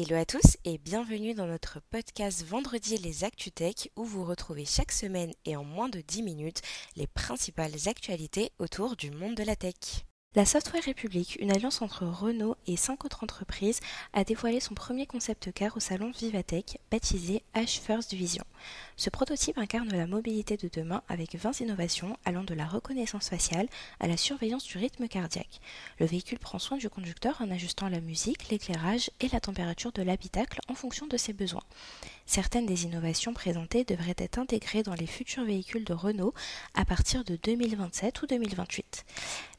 Hello à tous et bienvenue dans notre podcast Vendredi les ActuTech où vous retrouvez chaque semaine et en moins de 10 minutes les principales actualités autour du monde de la tech. La Software République, une alliance entre Renault et cinq autres entreprises, a dévoilé son premier concept car au salon Vivatech, baptisé H First Vision. Ce prototype incarne la mobilité de demain avec 20 innovations allant de la reconnaissance faciale à la surveillance du rythme cardiaque. Le véhicule prend soin du conducteur en ajustant la musique, l'éclairage et la température de l'habitacle en fonction de ses besoins. Certaines des innovations présentées devraient être intégrées dans les futurs véhicules de Renault à partir de 2027 ou 2028.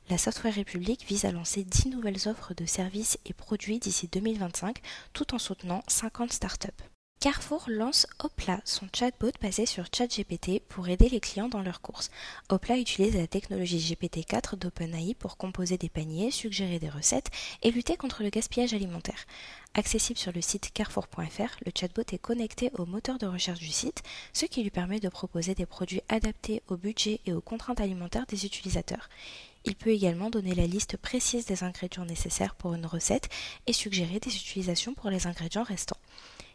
La Software République vise à lancer 10 nouvelles offres de services et produits d'ici 2025 tout en soutenant 50 startups. Carrefour lance Opla, son chatbot basé sur ChatGPT pour aider les clients dans leurs courses. Opla utilise la technologie GPT-4 d'OpenAI pour composer des paniers, suggérer des recettes et lutter contre le gaspillage alimentaire. Accessible sur le site carrefour.fr, le chatbot est connecté au moteur de recherche du site, ce qui lui permet de proposer des produits adaptés au budget et aux contraintes alimentaires des utilisateurs. Il peut également donner la liste précise des ingrédients nécessaires pour une recette et suggérer des utilisations pour les ingrédients restants.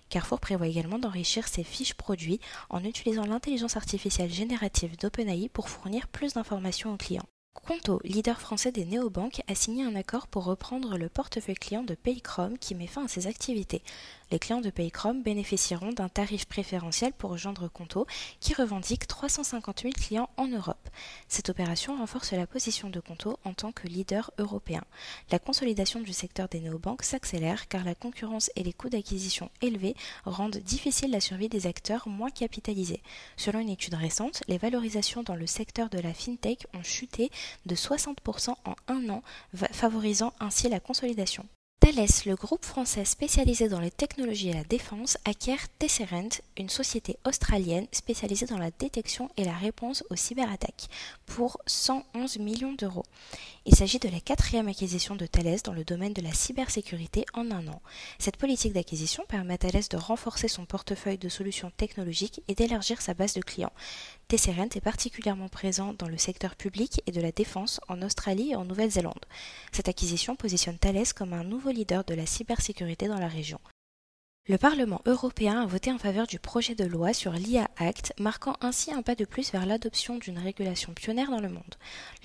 Carrefour prévoit également d'enrichir ses fiches produits en utilisant l'intelligence artificielle générative d'OpenAI pour fournir plus d'informations aux clients. Conto, leader français des néobanques, a signé un accord pour reprendre le portefeuille client de Paycrom qui met fin à ses activités. Les clients de Paycrom bénéficieront d'un tarif préférentiel pour rejoindre Conto qui revendique 350 000 clients en Europe. Cette opération renforce la position de Conto en tant que leader européen. La consolidation du secteur des néobanques s'accélère car la concurrence et les coûts d'acquisition élevés rendent difficile la survie des acteurs moins capitalisés. Selon une étude récente, les valorisations dans le secteur de la fintech ont chuté de 60% en un an, favorisant ainsi la consolidation. Thales, le groupe français spécialisé dans les technologies et la défense, acquiert Tesserent, une société australienne spécialisée dans la détection et la réponse aux cyberattaques, pour 111 millions d'euros. Il s'agit de la quatrième acquisition de Thales dans le domaine de la cybersécurité en un an. Cette politique d'acquisition permet à Thales de renforcer son portefeuille de solutions technologiques et d'élargir sa base de clients. Tesserent est particulièrement présent dans le secteur public et de la défense en Australie et en Nouvelle-Zélande. Cette acquisition positionne Thales comme un nouveau leader de la cybersécurité dans la région. Le Parlement européen a voté en faveur du projet de loi sur l'IA Act, marquant ainsi un pas de plus vers l'adoption d'une régulation pionnière dans le monde.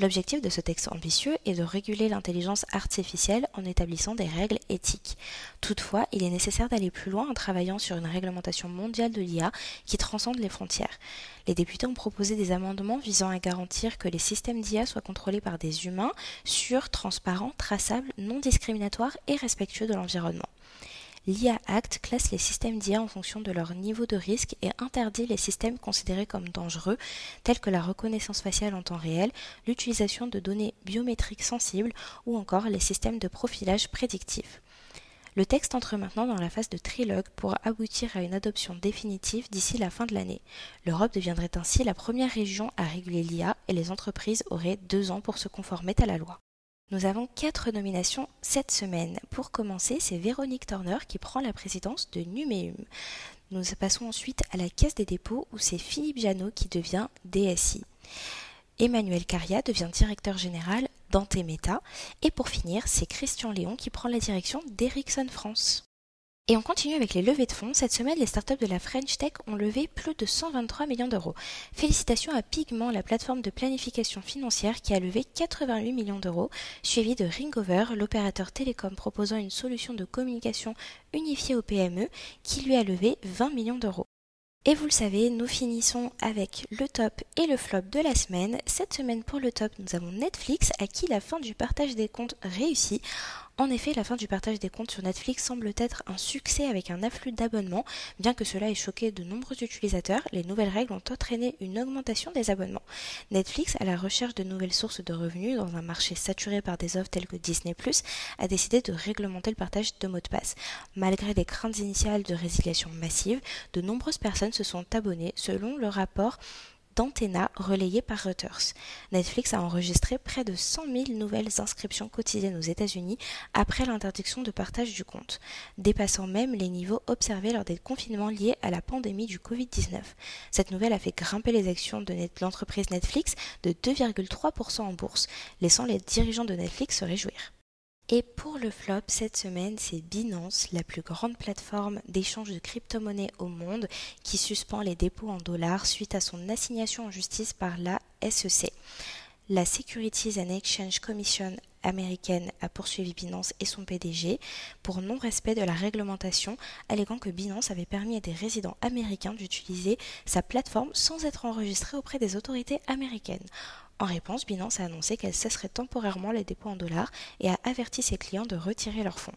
L'objectif de ce texte ambitieux est de réguler l'intelligence artificielle en établissant des règles éthiques. Toutefois, il est nécessaire d'aller plus loin en travaillant sur une réglementation mondiale de l'IA qui transcende les frontières. Les députés ont proposé des amendements visant à garantir que les systèmes d'IA soient contrôlés par des humains, sûrs, transparents, traçables, non discriminatoires et respectueux de l'environnement. L'IA Act classe les systèmes d'IA en fonction de leur niveau de risque et interdit les systèmes considérés comme dangereux, tels que la reconnaissance faciale en temps réel, l'utilisation de données biométriques sensibles ou encore les systèmes de profilage prédictif. Le texte entre maintenant dans la phase de trilogue pour aboutir à une adoption définitive d'ici la fin de l'année. L'Europe deviendrait ainsi la première région à réguler l'IA et les entreprises auraient deux ans pour se conformer à la loi. Nous avons quatre nominations cette semaine. Pour commencer, c'est Véronique Turner qui prend la présidence de Numéum. Nous passons ensuite à la Caisse des dépôts où c'est Philippe Janot qui devient DSI. Emmanuel Caria devient directeur général d'Antemeta. Et pour finir, c'est Christian Léon qui prend la direction d'Ericsson France. Et on continue avec les levées de fonds. Cette semaine, les startups de la French Tech ont levé plus de 123 millions d'euros. Félicitations à Pigment, la plateforme de planification financière qui a levé 88 millions d'euros, suivi de Ringover, l'opérateur télécom proposant une solution de communication unifiée au PME, qui lui a levé 20 millions d'euros. Et vous le savez, nous finissons avec le top et le flop de la semaine. Cette semaine pour le top, nous avons Netflix à qui la fin du partage des comptes réussit. En effet, la fin du partage des comptes sur Netflix semble être un succès avec un afflux d'abonnements. Bien que cela ait choqué de nombreux utilisateurs, les nouvelles règles ont entraîné une augmentation des abonnements. Netflix, à la recherche de nouvelles sources de revenus dans un marché saturé par des offres telles que Disney ⁇ a décidé de réglementer le partage de mots de passe. Malgré les craintes initiales de résiliation massive, de nombreuses personnes se sont abonnées selon le rapport d'Antenna relayé par Reuters. Netflix a enregistré près de 100 000 nouvelles inscriptions quotidiennes aux États-Unis après l'interdiction de partage du compte, dépassant même les niveaux observés lors des confinements liés à la pandémie du Covid-19. Cette nouvelle a fait grimper les actions de l'entreprise Netflix de 2,3% en bourse, laissant les dirigeants de Netflix se réjouir. Et pour le flop, cette semaine, c'est Binance, la plus grande plateforme d'échange de crypto-monnaies au monde, qui suspend les dépôts en dollars suite à son assignation en justice par la SEC. La Securities and Exchange Commission américaine a poursuivi Binance et son PDG pour non-respect de la réglementation, alléguant que Binance avait permis à des résidents américains d'utiliser sa plateforme sans être enregistrés auprès des autorités américaines. En réponse, Binance a annoncé qu'elle cesserait temporairement les dépôts en dollars et a averti ses clients de retirer leurs fonds.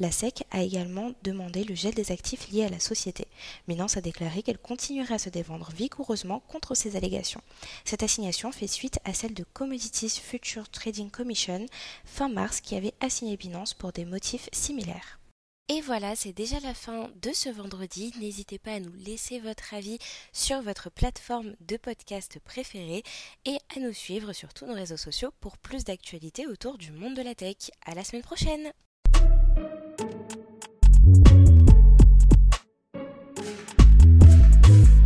La SEC a également demandé le gel des actifs liés à la société. Binance a déclaré qu'elle continuerait à se défendre vigoureusement contre ces allégations. Cette assignation fait suite à celle de Commodities Future Trading Commission fin mars qui avait assigné Binance pour des motifs similaires. Et voilà, c'est déjà la fin de ce vendredi. N'hésitez pas à nous laisser votre avis sur votre plateforme de podcast préférée et à nous suivre sur tous nos réseaux sociaux pour plus d'actualités autour du monde de la tech. À la semaine prochaine!